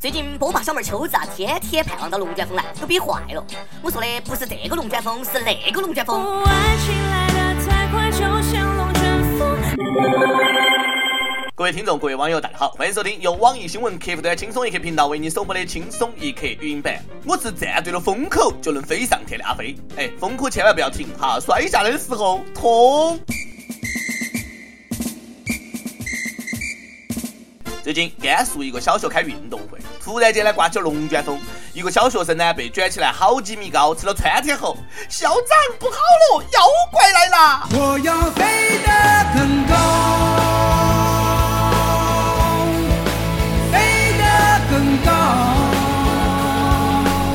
最近波霸小妹秋子啊，天天盼望到龙卷风来，都憋坏了。我说的不是这个龙卷风，是那个龙卷风。各位听众，各位网友，大家好，欢迎收听由网易新闻客户端轻松一刻频道为你首播的轻松一刻语音版。我是站对了风口就能飞上天的阿飞。哎，风口千万不要停哈，摔下来的时候痛。最近甘肃一个小学开运动会，突然间呢刮起了龙卷风，一个小学生呢被卷起来好几米高，吃了穿天猴。校长不好了，妖怪来了！我要飞得更高，飞得更高。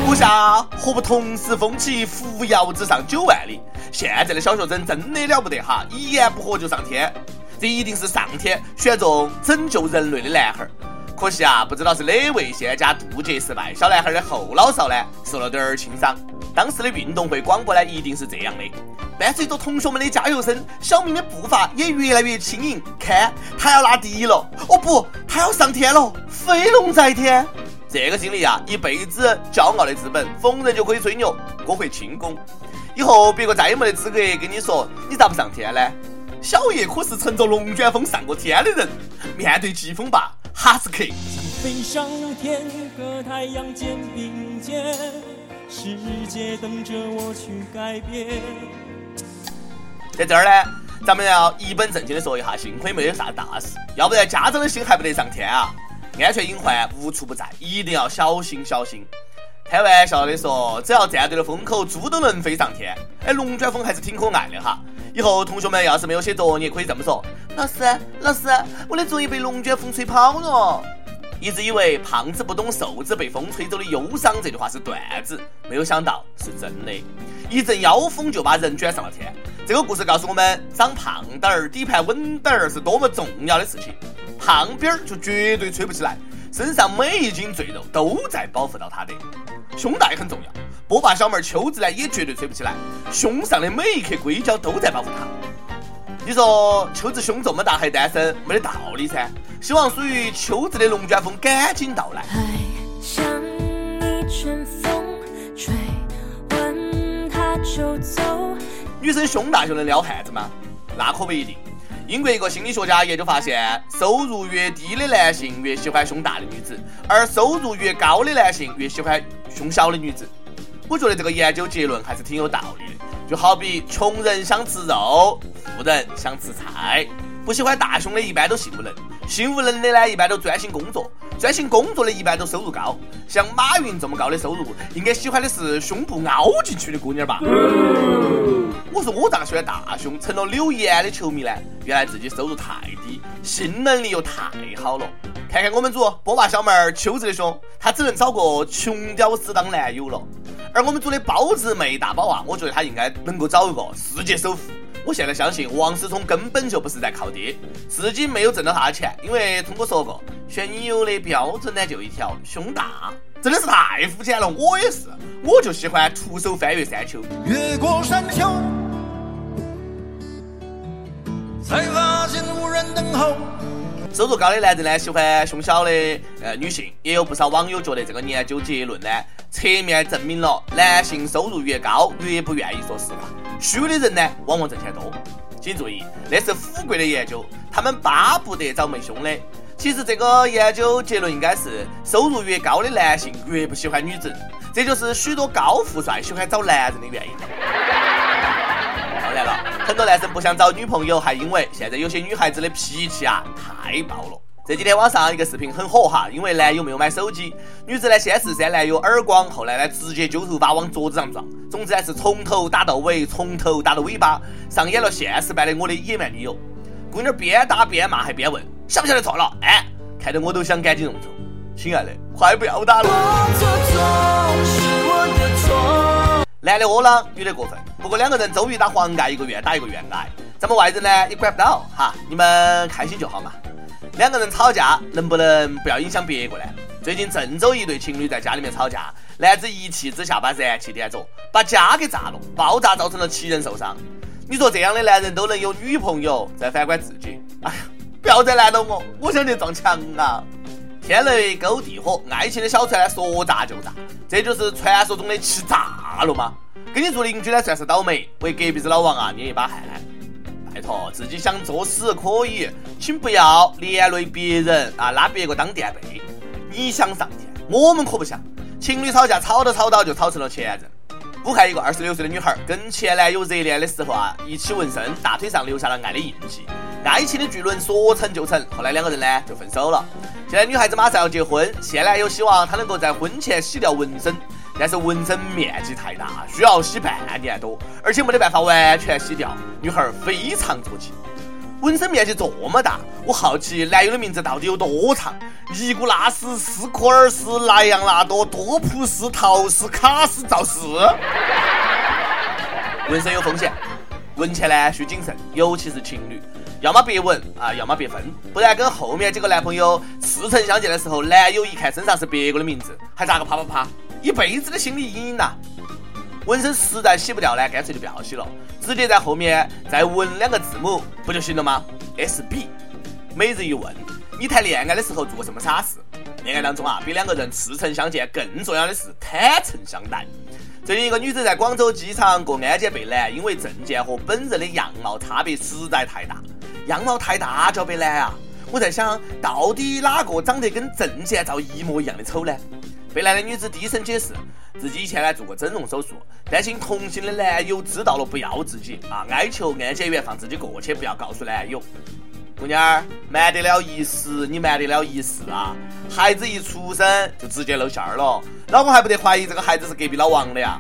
不下何不同时风起，扶摇直上九万里？现在的小学生真的了不得哈，一言不合就上天。这一定是上天选中拯救人类的男孩儿，可惜啊，不知道是哪位仙家渡劫失败，小男孩的后脑勺呢受了点儿轻伤。当时的运动会广播呢一定是这样的，伴随着同学们的加油声，小明的步伐也越来越轻盈。看，他要拿第一了，哦不，他要上天了，飞龙在天。这个经历啊，一辈子骄傲的资本，逢人就可以吹牛，我会轻功。以后别个再也没得资格跟你说你咋不上天呢？小叶可是乘着龙卷风上过天的人，面对疾风吧，哈斯克。飞上天和太阳肩并肩，世界等着我去改变。在这儿呢，咱们要一本正经的说一下，幸亏没有啥大事，要不然家长的心还不得上天啊！安全隐患无处不在，一定要小心小心。开玩笑的说，只要站对了风口，猪都能飞上天。哎，龙卷风还是挺可爱的哈。以后同学们要是没有写作业，可以这么说：老师，老师，我的作业被龙卷风吹跑了。一直以为胖子不懂瘦子被风吹走的忧伤这句话是段子，没有想到是真的。一阵妖风就把人卷上了天。这个故事告诉我们，长胖点儿、底盘稳点儿是多么重要的事情。胖边儿就绝对吹不起来，身上每一斤赘肉都在保护到他的。胸大也很重要，波霸小妹秋子呢也绝对吹不起来，胸上的每一颗硅胶都在保护她。你说秋子胸这么大还单身，没得道理噻。希望属于秋子的龙卷风赶紧到来。女生胸大就能撩汉子吗？那可不一定。英国一个心理学家研究发现，收入越低的男性越喜欢胸大的女子，而收入越高的男性越喜欢胸小的女子。我觉得这个研究结论还是挺有道理的。就好比穷人想吃肉，富人想吃菜。不喜欢大胸的一般都性无能，性无能的呢一般都专心工作，专心工作的一般都收入高。像马云这么高的收入，应该喜欢的是胸部凹进去的姑娘吧？我说我咋喜欢大胸？成了柳岩的球迷呢？原来自己收入太低，性能力又太好了。看看我们组波霸小妹儿秋子的胸，她只能找个穷屌丝当男友了。而我们组的包子妹大宝啊，我觉得她应该能够找一个世界首富。我现在相信王思聪根本就不是在靠爹，自己没有挣到他的钱，因为聪哥说过，选女友的标准呢就一条，胸大，真的是太肤浅了。我也是，我就喜欢徒手翻越山丘，越过山丘。等候。收入高的男人呢，喜欢胸小的呃女性，也有不少网友觉得这个研究结论呢，侧面证明了男性收入越高越不愿意说实话，虚伪的人呢往往挣钱多。请注意，那是富贵的研究，他们巴不得找没胸的。其实这个研究结论应该是，收入越高的男性越不喜欢女子，这就是许多高富帅喜欢找男人的原因。很多男生不想找女朋友，还因为现在有些女孩子的脾气啊太暴了。这几天网上一个视频很火哈，因为男友没有买手机，女子呢先是扇男友耳光，后来呢直接揪头发往桌子上撞，总之呢是从头打到尾，从头打到尾巴，上演了现实版的我的野蛮女友。姑娘边打边骂，还边问晓不晓得错了？哎，看得我都想赶紧认错。亲爱的，快不要打了。男的窝囊，女的过分。不过两个人周瑜打黄盖，一个愿打一个愿挨。咱们外人呢也管不到哈，你们开心就好嘛。两个人吵架能不能不要影响别个呢？最近郑州一对情侣在家里面吵架，男子一气之下把燃气点着，把家给炸了，爆炸造成了七人受伤。你说这样的男人都能有女朋友，再反观自己，哎呀，不要再难了我，我想去撞墙啊！天雷勾地火，爱情的小船说炸就炸，这就是传说中的气炸了吗？跟你做邻居呢算是倒霉，为隔壁子老王啊捏一把汗。拜托，自己想作死可以，请不要连累别人啊，拉别个当垫背。你想上天，我们可不想。情侣吵架，吵着吵到就吵成了前任。武汉一个二十六岁的女孩跟前男友热恋的时候啊，一起纹身，大腿上留下了爱的印记。爱情的巨轮说成就成，后来两个人呢就分手了。现在女孩子马上要结婚，现男友希望她能够在婚前洗掉纹身，但是纹身面积太大，需要洗半年多，而且没得办法完全洗掉。女孩非常着急。纹身面积这么大，我好奇男友的名字到底有多长？尼古拉斯·斯科尔斯、莱昂纳多、多普斯、陶斯、卡斯、赵斯。纹身有风险，纹前呢需谨慎，尤其是情侣，要么别纹啊，要么别分，不然跟后面几个男朋友似曾相见的时候，男友一看身上是别个的名字，还咋个啪啪啪，一辈子的心理阴影呐！纹身实在洗不掉呢，干脆就不要洗了，直接在后面再纹两个字母不就行了吗？S B。每日一问：你谈恋爱的时候做过什么傻事？恋爱当中啊，比两个人赤诚相见更重要的是坦诚相待。最近一个女子在广州机场过安检被拦，因为证件和本人的样貌差别实在太大。样貌太大就被拦啊！我在想到底哪个长得跟证件照一模一样的丑呢？被拦的女子低声解释。自己以前呢做过整容手术，担心同行的男友知道了不要自己啊，哀求安检员放自己过去，不要告诉男友。姑娘儿，瞒得了一时，你瞒得了一世啊！孩子一出生就直接露馅儿了，老公还不得怀疑这个孩子是隔壁老王的呀？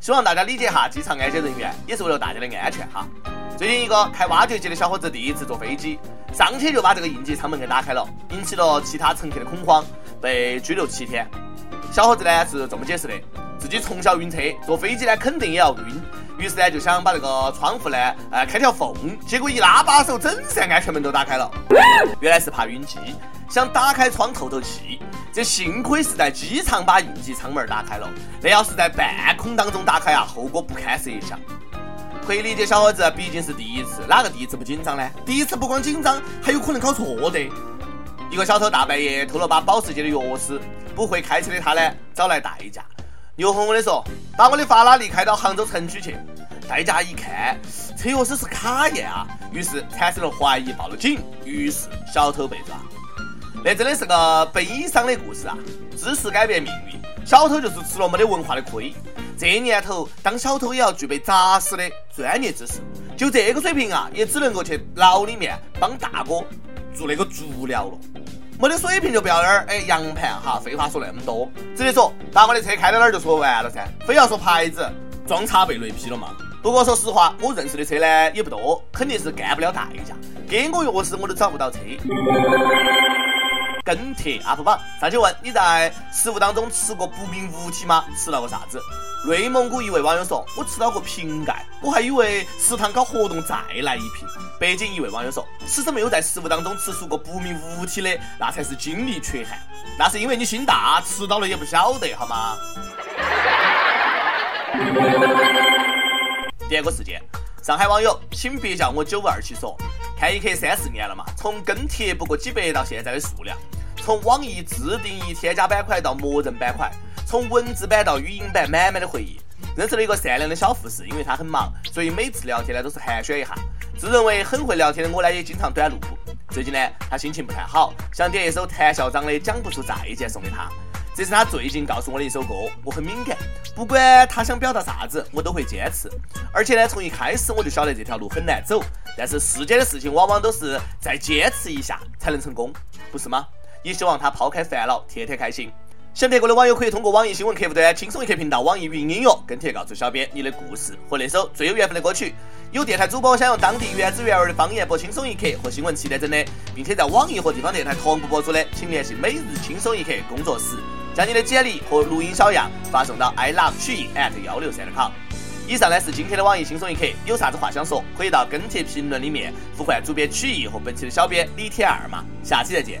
希望大家理解哈，机场安检人员也是为了大家的安全哈。最近一个开挖掘机的小伙子第一次坐飞机，上去就把这个应急舱门给打开了，引起了其他乘客的恐慌，被拘留七天。小伙子呢是这么解释的：自己从小晕车，坐飞机呢肯定也要晕，于是呢就想把这个窗户呢，呃开条缝，结果一拉把手，整扇安全门都打开了。原来是怕晕机，想打开窗透透气。这幸亏是在机场把应急舱门打开了，那要是在半空当中打开啊，后果不堪设想。可以理解小伙子毕竟是第一次，哪个第一次不紧张呢？第一次不光紧张，还有可能搞错的。一个小偷大半夜偷了把保时捷的钥匙。不会开车的他呢，找来代驾。牛哄哄的说：“把我的法拉利开到杭州城区去。”代驾一看，车钥匙是卡宴啊，于是产生了怀疑，报了警。于是小偷被抓。那真的是个悲伤的故事啊！知识改变命运，小偷就是吃了没得文化的亏。这年头当小偷也要具备扎实的专业知识，就这个水平啊，也只能够去牢里面帮大哥做那个足疗了。没得水平就不要那儿哎洋盘哈，废话说那么多，直接说把我的车开到哪儿就说完了噻，非要说牌子，装叉被雷劈了嘛。不过说实话，我认识的车呢也不多，肯定是干不了代驾，给我钥匙我都找不到车。跟帖 UP 榜上去问你在食物当中吃过不明物体吗？吃到过啥子？内蒙古一位网友说：“我吃到过瓶盖，我还以为食堂搞活动再来一瓶。”北京一位网友说：“其实没有在食物当中吃出过不明物体的，那才是精力缺憾。那是因为你心大，吃到了也不晓得，好吗？”第二个事件，上海网友，请别叫我九五二七说，看一刻三四年了嘛，从跟帖不过几百到现在的数量，从网易自定义添加板块到默认板块。从文字版到语音版，满满的回忆。认识了一个善良的小护士，因为他很忙，所以每次聊天呢都是寒暄一下。自认为很会聊天的我呢，也经常短路。最近呢，他心情不太好，想点一首谭校长的《讲不出再见》送给他。这是他最近告诉我的一首歌，我很敏感，不管他想表达啥子，我都会坚持。而且呢，从一开始我就晓得这条路很难走，但是世间的事情往往都是再坚持一下才能成功，不是吗？也希望他抛开烦恼，天天开心。想听过的网友可以通过网易新闻客户端“轻松一刻”频道、网易云音乐跟帖告诉小编你的故事和那首最有缘分的歌曲。有电台主播想用当地原汁原味的方言播《轻松一刻》和新闻七点整的，并且在网易和地方电台同步播出的，请联系每日轻松一刻工作室，将你的简历和录音小样发送到 i love 曲艺 at 幺六三点 com。以上呢是今天的网易轻松一刻，有啥子话想说，可以到跟帖评论里面呼唤主编曲艺和本期的小编李天二嘛。下期再见。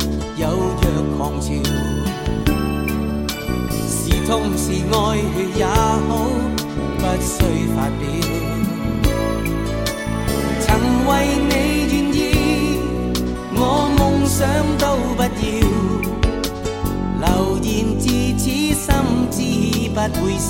有若狂潮。是痛是爱也好，不需发表。曾为你愿意，我梦想都不要。流言自此心知不会少。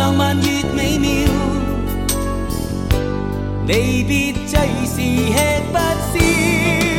浪漫越美妙，离别最是吃不消。